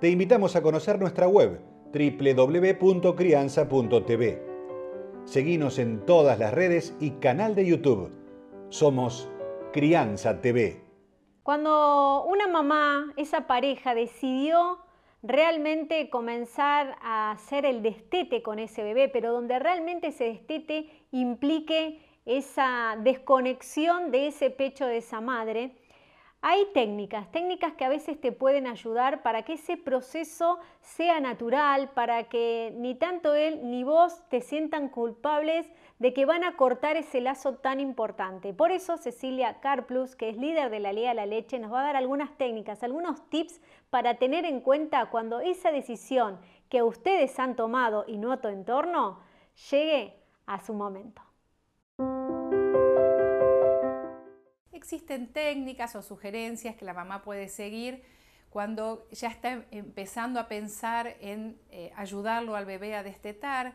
te invitamos a conocer nuestra web www.crianza.tv. Seguimos en todas las redes y canal de YouTube. Somos Crianza TV. Cuando una mamá, esa pareja, decidió realmente comenzar a hacer el destete con ese bebé, pero donde realmente ese destete implique esa desconexión de ese pecho de esa madre, hay técnicas, técnicas que a veces te pueden ayudar para que ese proceso sea natural, para que ni tanto él ni vos te sientan culpables de que van a cortar ese lazo tan importante. Por eso Cecilia Carplus, que es líder de la Liga de la Leche, nos va a dar algunas técnicas, algunos tips para tener en cuenta cuando esa decisión que ustedes han tomado y no a tu entorno llegue a su momento. Existen técnicas o sugerencias que la mamá puede seguir cuando ya está empezando a pensar en eh, ayudarlo al bebé a destetar.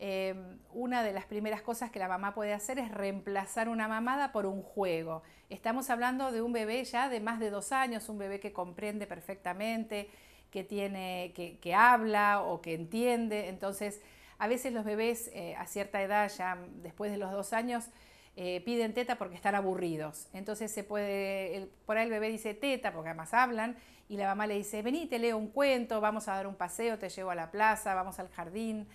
Em, una de las primeras cosas que la mamá puede hacer es reemplazar una mamada por un juego. Estamos hablando de un bebé ya de más de dos años, un bebé que comprende perfectamente, que, tiene, que, habla o que entiende. Entonces, a veces los bebés eh, a cierta edad, ya después de los dos años, eh, piden teta porque están aburridos. Entonces se puede, por ahí el bebé dice teta porque además hablan y la mamá le dice, vení, te leo un cuento, vamos a dar un paseo, te llevo a la plaza, vamos al jardín.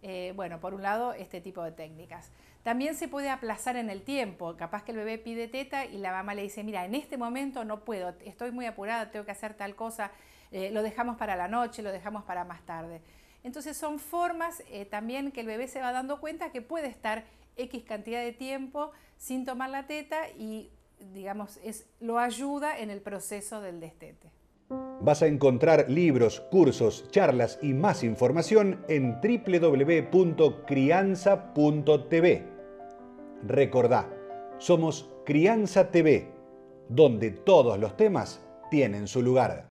Eh, bueno, por un lado, este tipo de técnicas. También se puede aplazar en el tiempo. Capaz que el bebé pide teta y la mamá le dice, mira, en este momento no puedo, estoy muy apurada, tengo que hacer tal cosa, eh, lo dejamos para la noche, lo dejamos para más tarde. Entonces son formas también que el bebé se va dando cuenta que puede estar X cantidad de tiempo sin tomar la teta y, digamos, es, lo ayuda en el proceso del destete. Vas a encontrar libros, cursos, charlas y más información en www.crianza.tv. Recordá, somos Crianza TV, donde todos los temas tienen su lugar.